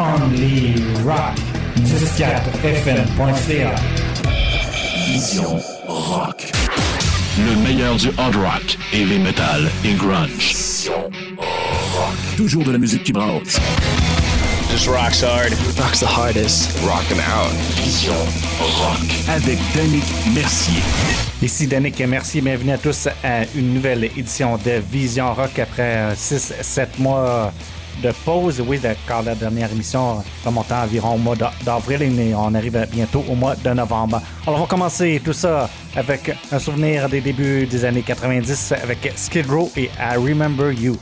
Only Rock. 104fm.ca. Vision Rock. Le meilleur du hard rock, heavy metal et grunge. Vision Rock. Toujours de la musique qui brasse. Just rocks hard. Rocks the hardest. Rockin' out. Vision Rock. Avec Danick Mercier. Ici Danick Mercier, bienvenue à tous à une nouvelle édition de Vision Rock après 6-7 mois de pause. Oui, car la dernière émission remontait environ au mois d'avril et on arrive bientôt au mois de novembre. Alors, on va commencer tout ça avec un souvenir des débuts des années 90 avec Skid Row et I Remember You.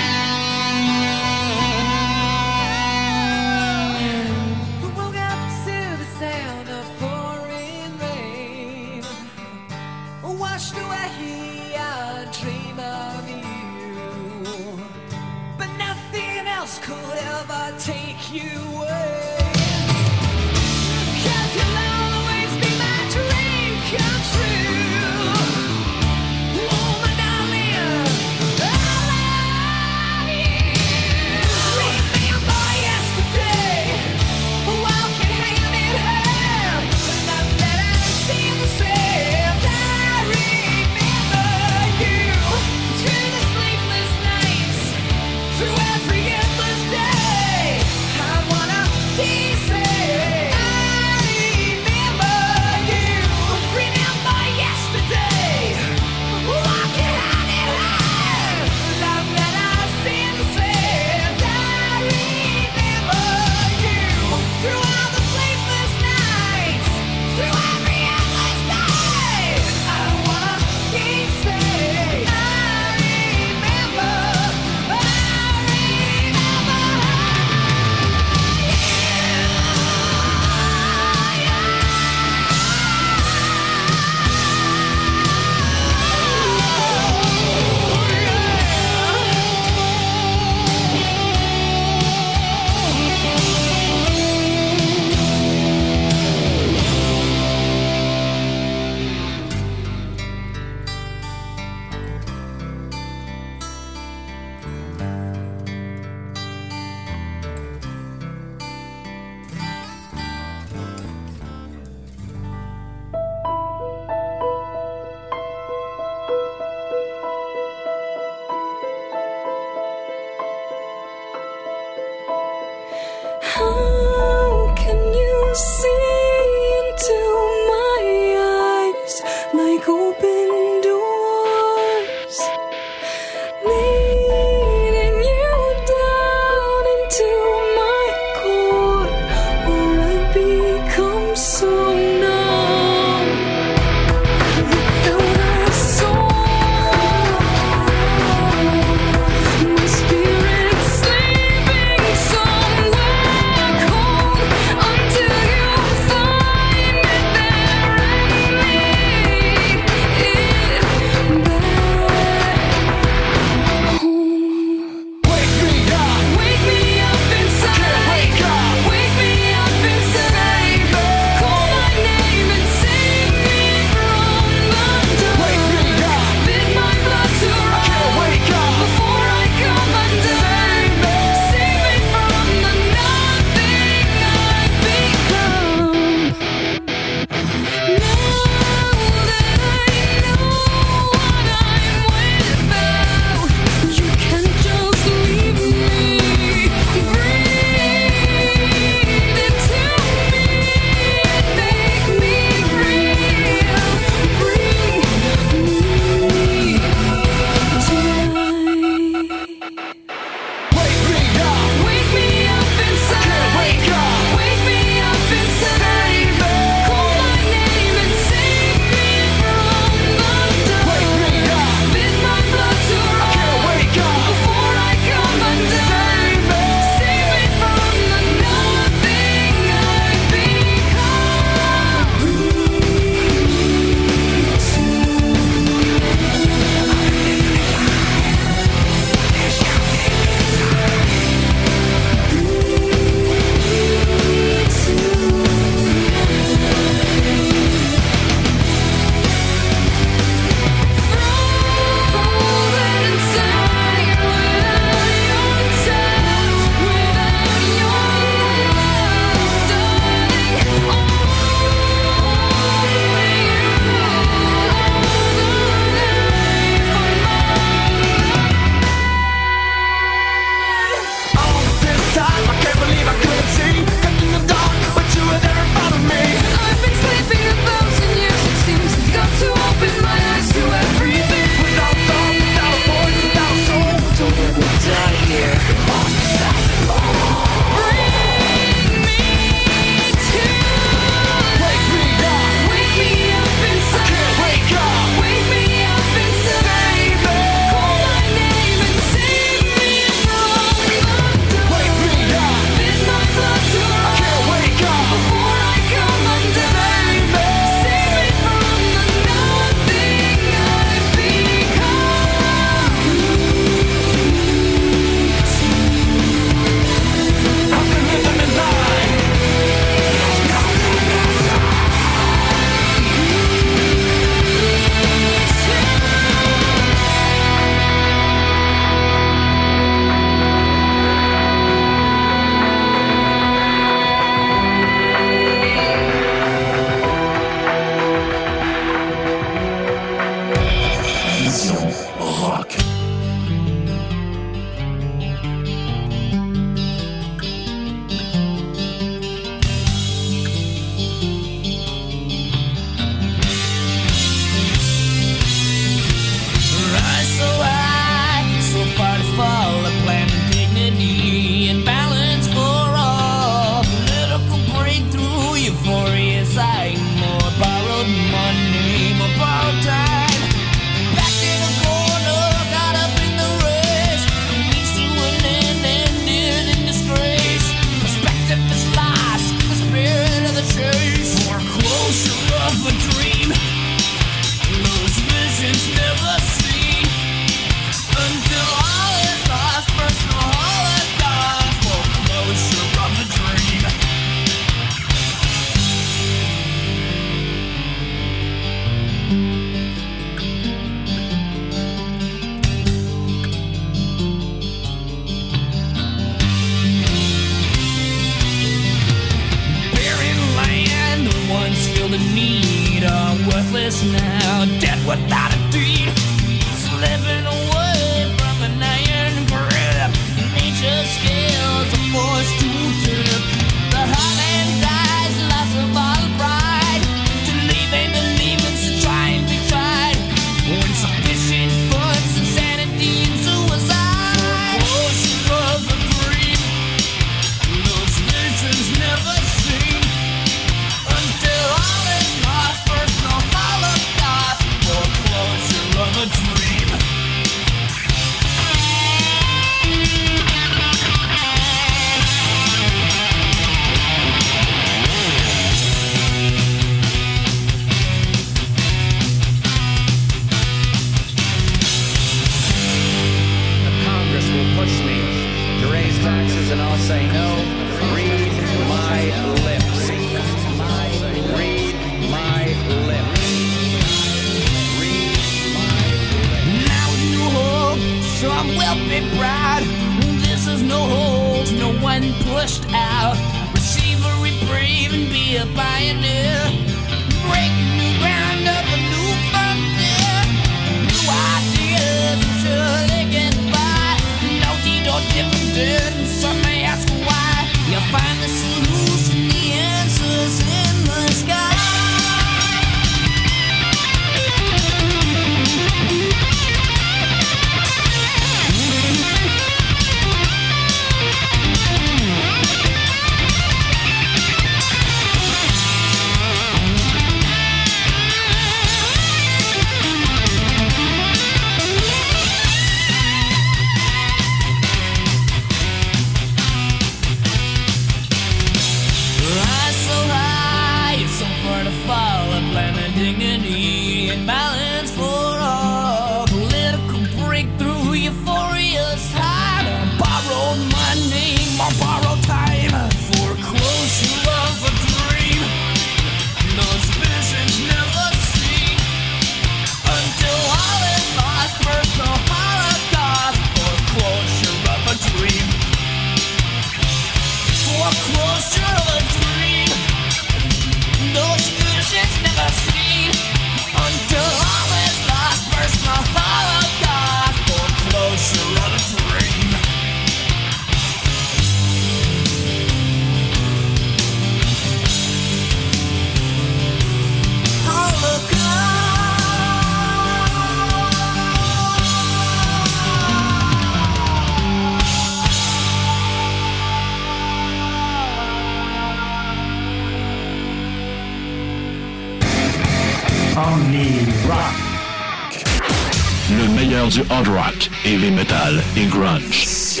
metal et grunge.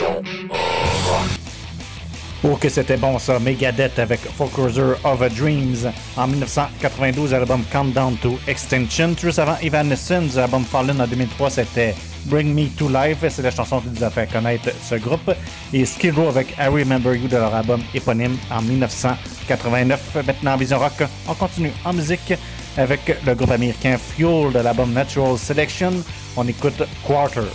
Oh que c'était bon ça, Megadeth avec Folkloser of a Dreams en 1992, l'album Countdown to Extinction. Juste avant Evanescence, l'album Fallen en 2003, c'était Bring Me to Life, c'est la chanson qui nous a fait connaître ce groupe. Et Skid Row avec I Remember You de leur album éponyme en 1989. Maintenant, Vision Rock, on continue en musique avec le groupe américain Fuel de l'album Natural Selection. On écoute Quarter.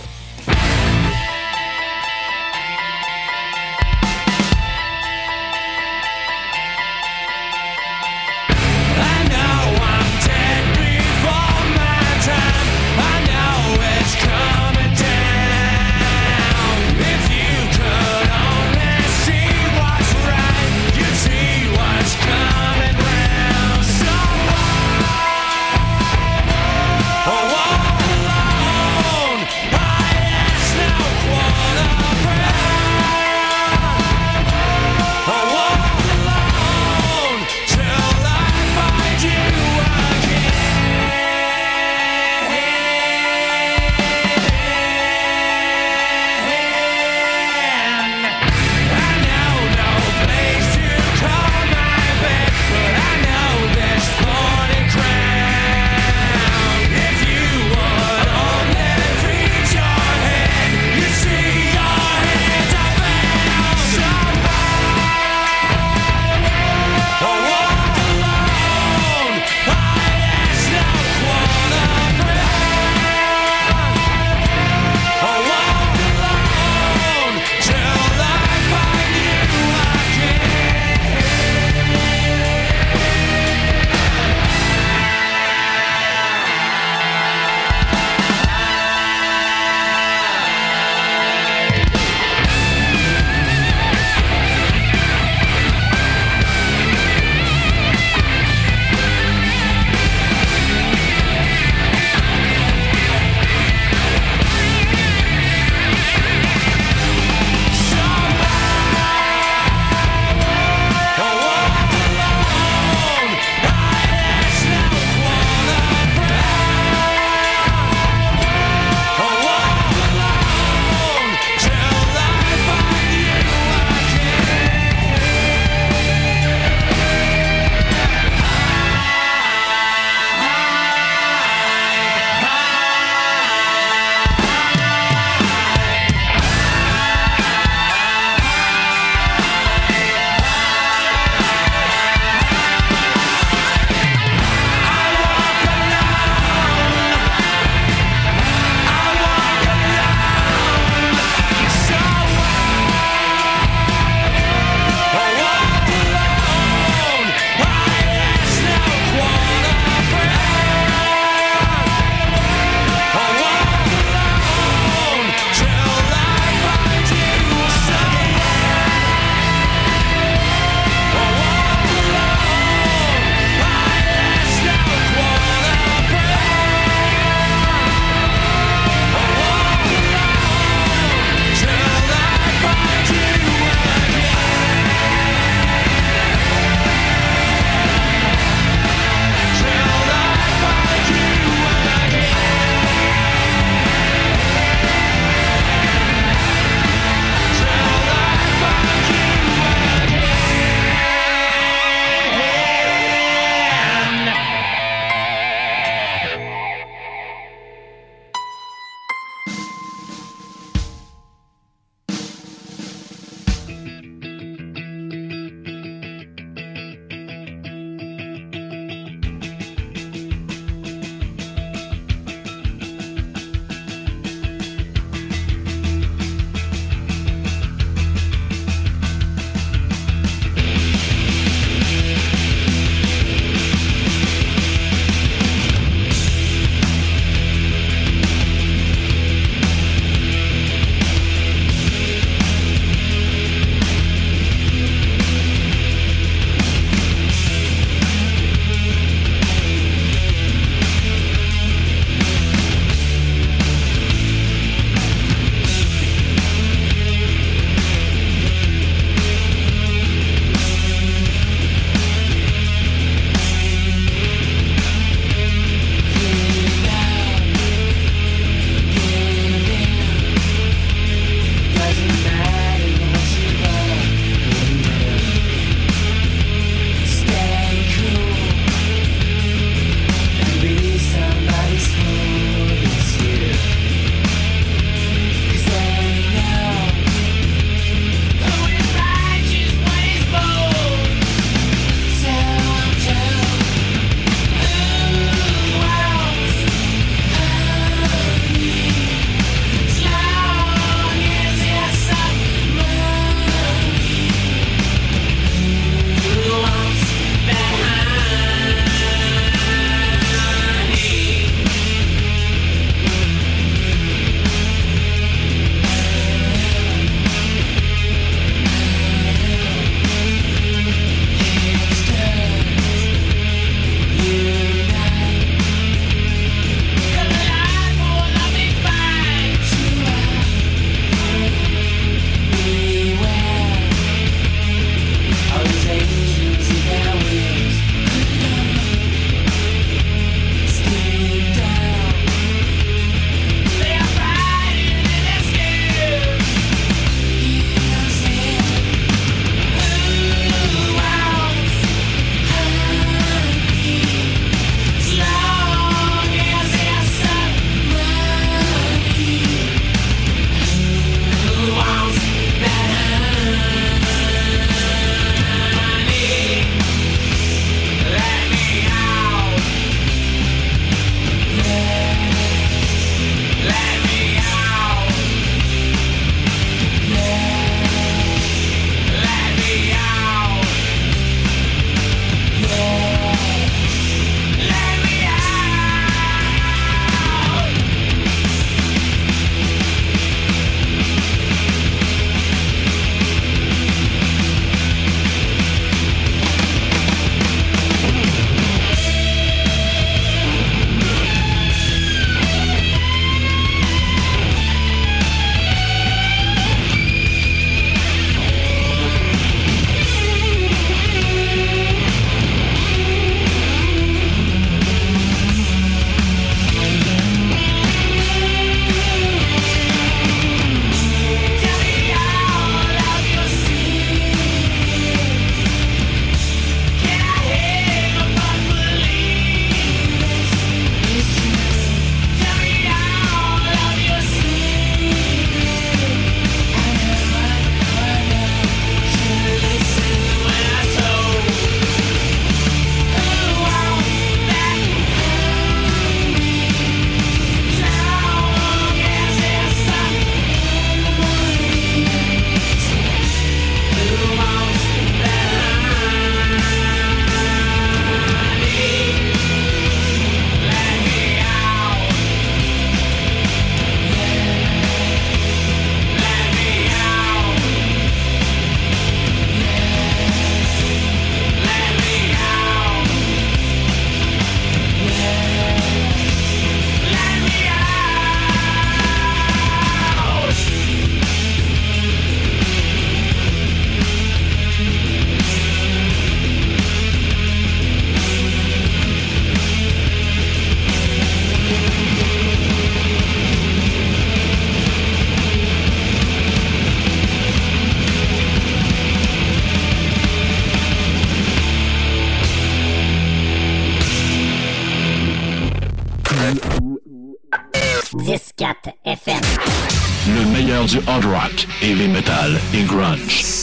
hard rock, heavy metal et grunge.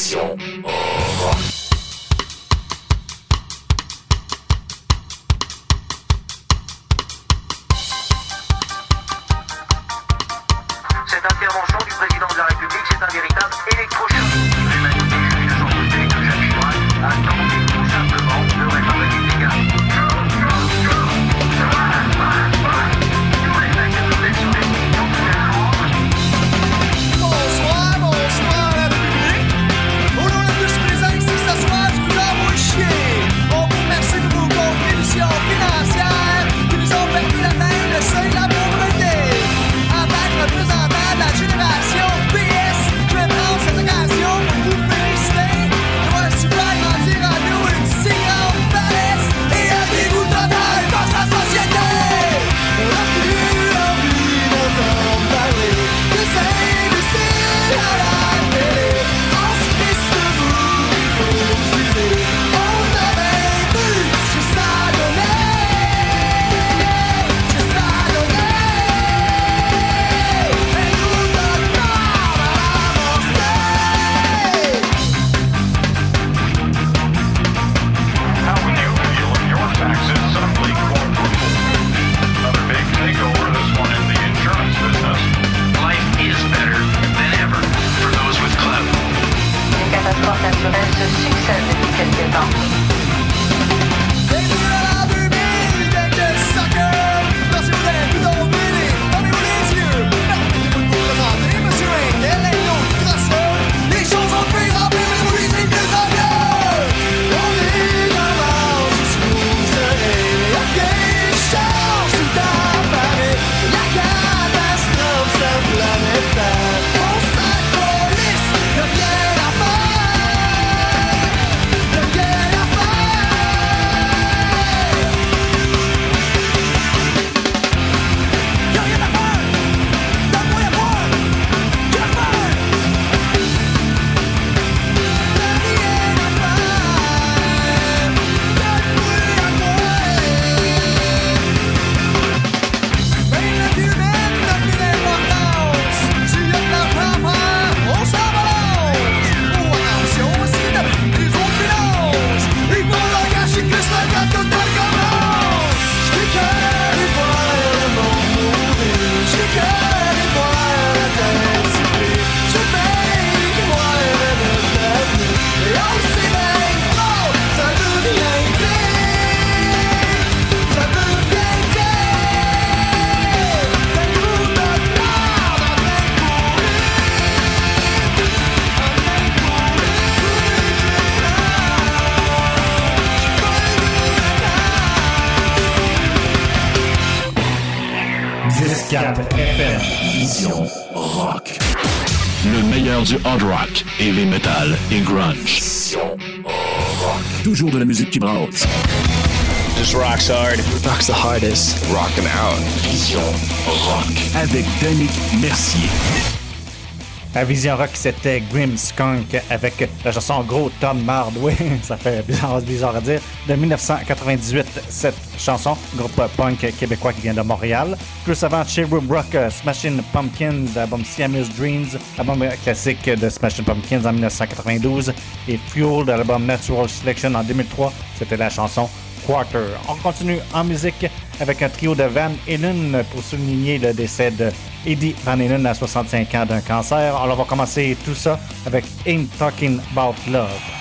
Mercier. La Vision Rock, c'était Grim Skunk avec la chanson Gros Tom Mardway, ça fait bizarre, bizarre à dire, de 1998, cette chanson, groupe punk québécois qui vient de Montréal. Plus avant, chez Rock, Smashing Pumpkins, album Siamese Dreams, album classique de Smashing Pumpkins en 1992, et Fuel de l'album Natural Selection en 2003, c'était la chanson Quarter. On continue en musique avec un trio de Van Halen pour souligner le décès de Van Halen à 65 ans d'un cancer. Alors on va commencer tout ça avec Ain't Talking About Love.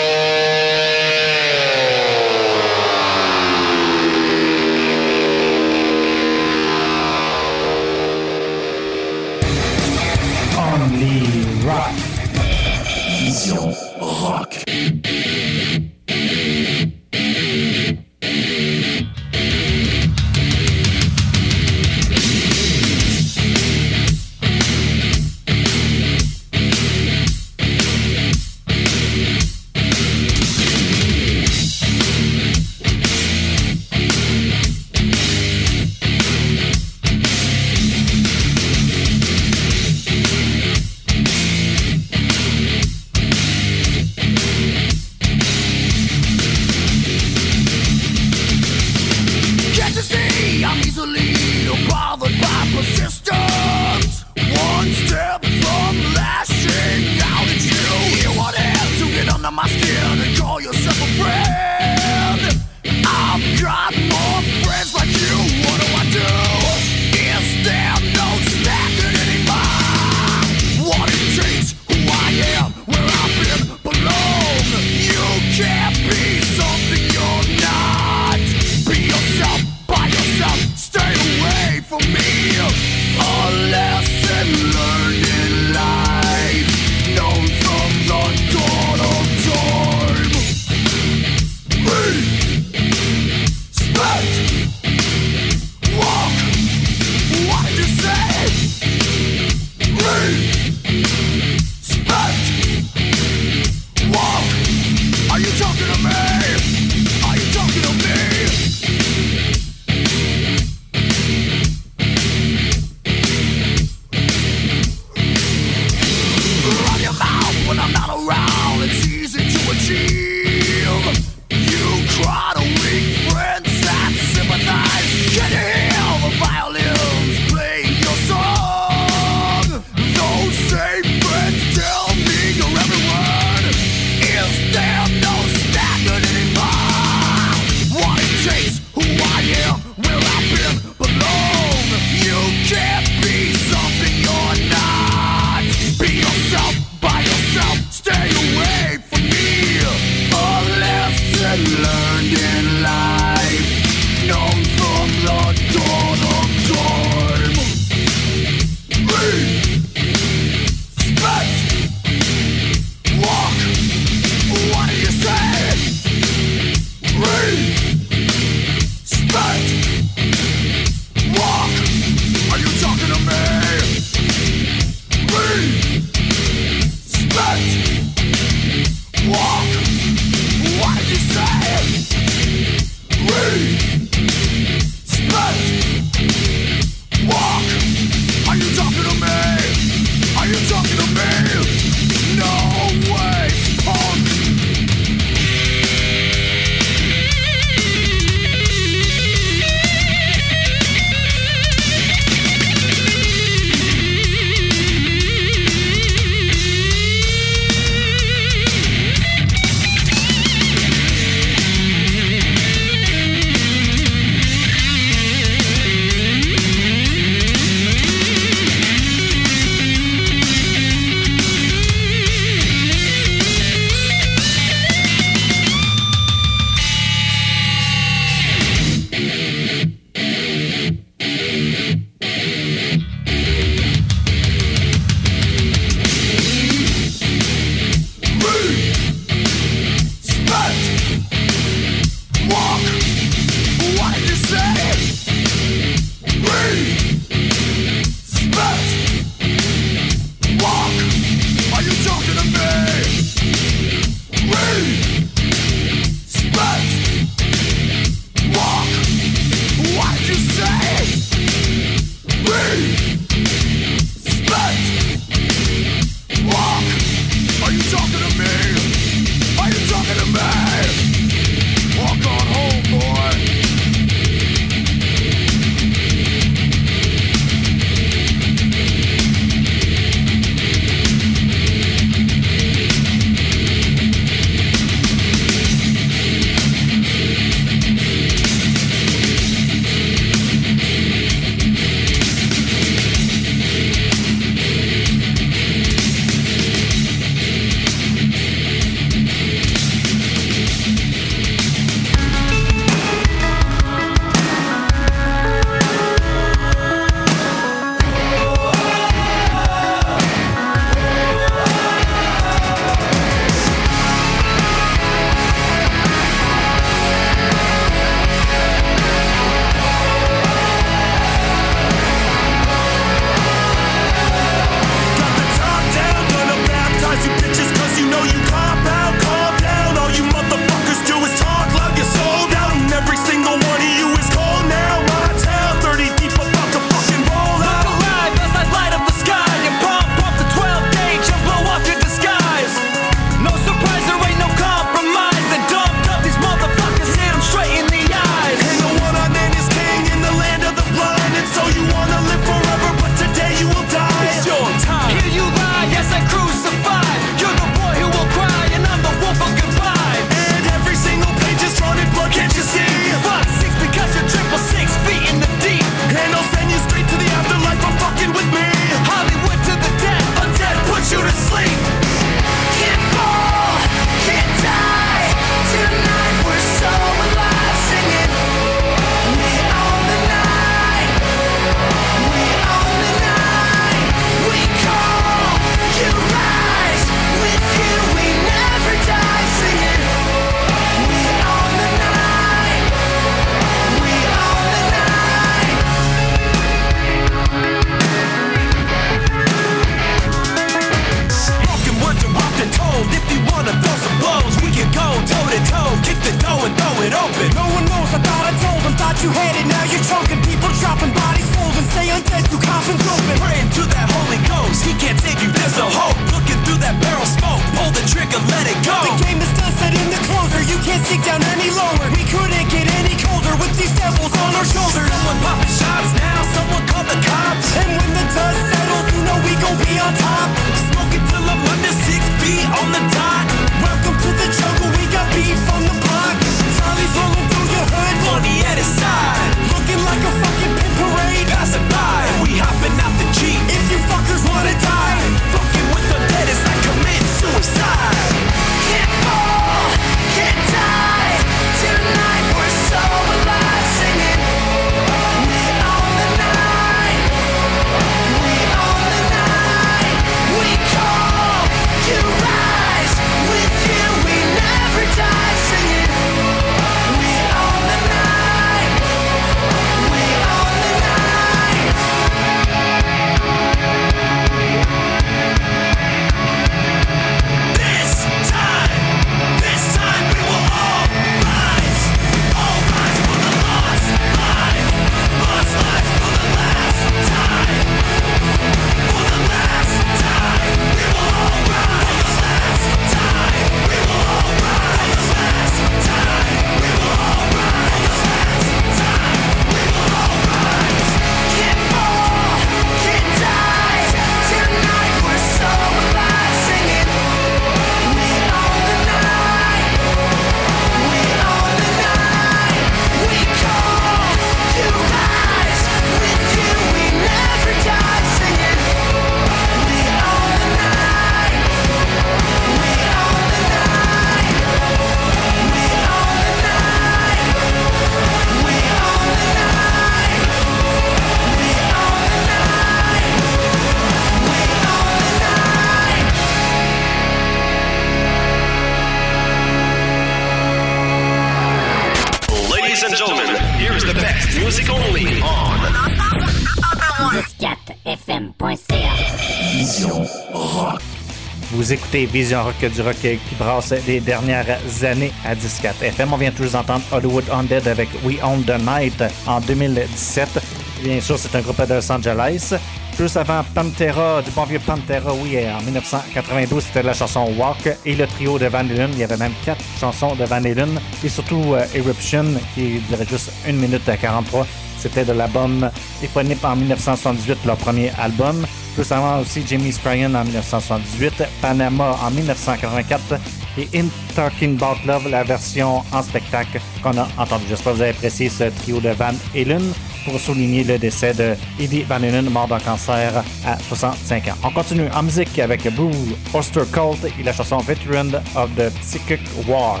Vous écoutez Vision Rock du Rock qui brasse les dernières années à Discat FM. On vient tous entendre Hollywood Undead avec We Own the Night en 2017. Bien sûr, c'est un groupe de Los Angeles. Plus avant Pantera, du bon vieux Pantera, oui, en 1992, c'était la chanson Walk et le trio de Van Halen. Il y avait même quatre chansons de Van Halen et surtout euh, Eruption qui durait juste 1 minute 43. C'était de l'album éponyme en 1978, leur premier album. Juste avant aussi, Jimmy Spryan en 1978, Panama en 1984 et In Talking About Love, la version en spectacle qu'on a entendue. J'espère que vous avez apprécié ce trio de Van Halen pour souligner le décès de Eddie Van Halen, mort d'un cancer à 65 ans. On continue en musique avec Blue Oyster Cult et la chanson Veteran of the Psychic War.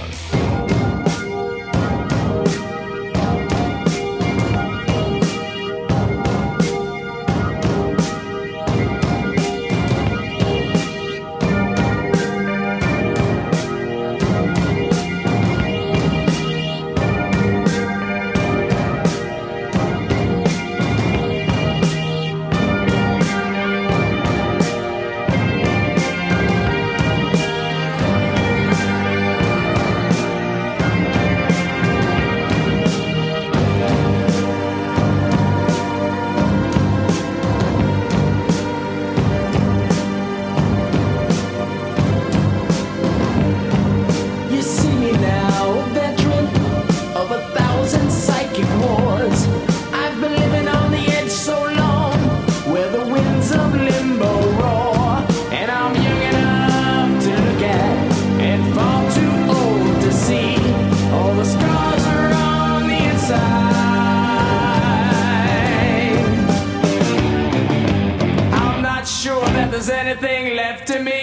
after me.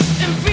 and feel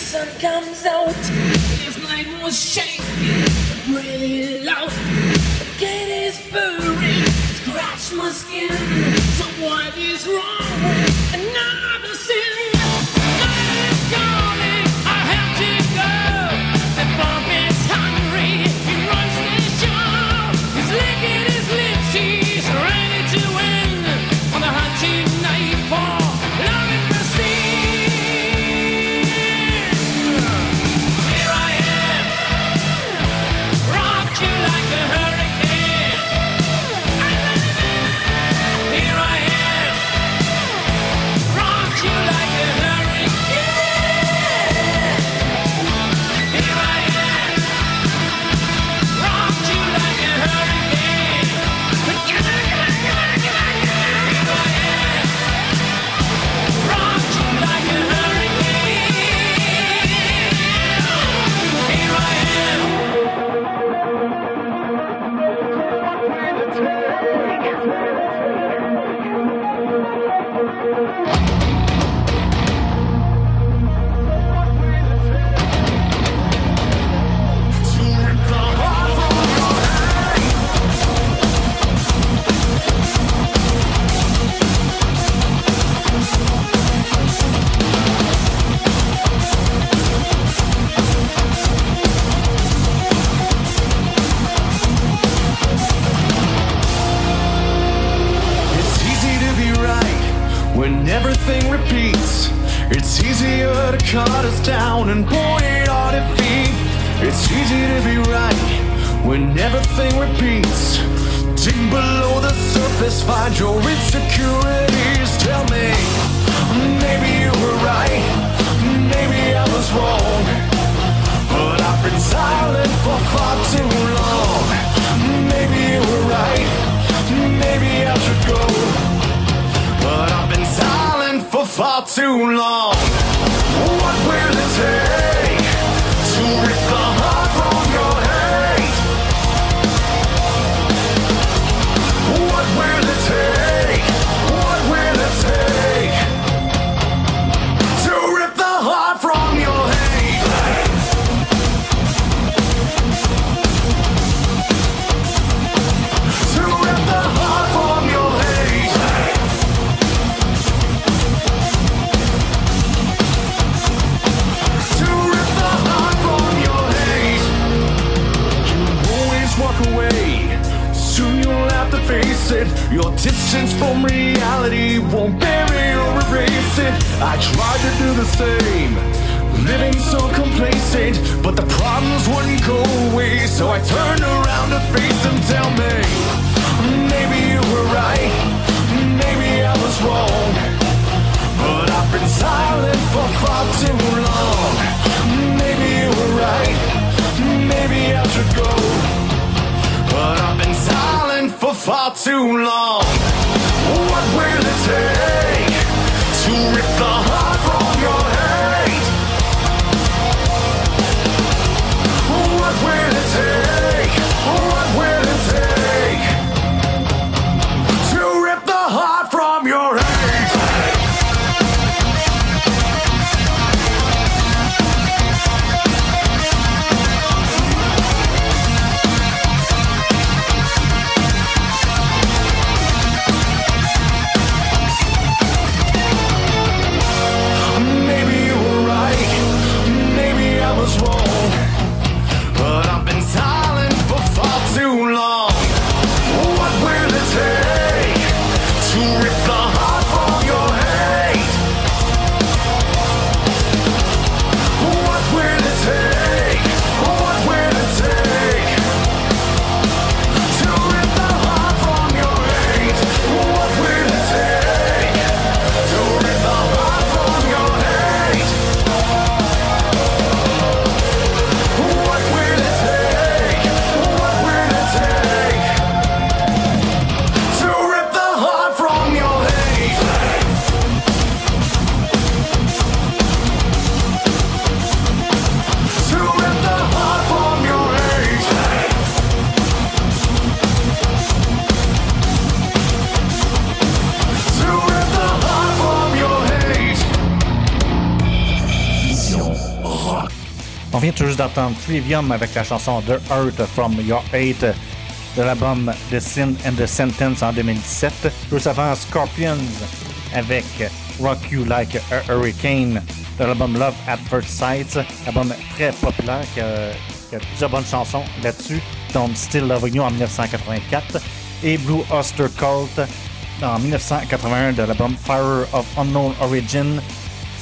sun comes out. His name was Shane, really loud. Kid is buried, scratch my skin. So what is wrong? Another cut us down and point our defeat. It's easy to be right when everything repeats. Dig below the surface, find your insecurities. Tell me, maybe you were right, maybe I was wrong. But I've been silent for far too long. Maybe you were right, maybe for far too long. What will it take Your distance from reality won't bury or erase it. I tried to do the same. Living so complacent, but the problems wouldn't go away. So I turned around to face them. Tell me, maybe you were right, maybe I was wrong. But I've been silent for far too long. Maybe you were right, maybe I should go. But I've been silent for far too long. What will it take to rip the heart from your hate? What will it take? What d'entendre Trivium avec la chanson The Earth from Your Hate de l'album The Sin and the Sentence en 2017. Juste avant Scorpions avec Rock You Like a Hurricane de l'album Love at First Sight, album très populaire qui a, plusieurs bonnes chansons là-dessus, dont Still Loving You en 1984 et Blue Oyster Cult en 1981 de l'album Fire of Unknown Origin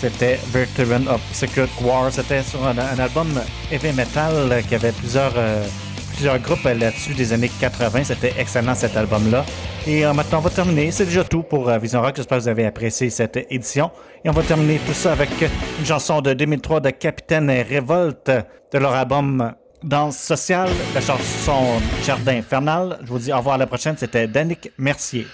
c'était Veteran of Secret War. C'était sur un, album heavy metal qui avait plusieurs, euh, plusieurs groupes là-dessus des années 80. C'était excellent cet album-là. Et euh, maintenant, on va terminer. C'est déjà tout pour euh, Vision Rock. J'espère que vous avez apprécié cette édition. Et on va terminer tout ça avec une chanson de 2003 de Capitaine Révolte de leur album Danse sociale, la chanson Jardin infernal. Je vous dis au revoir à la prochaine. C'était Danick Mercier.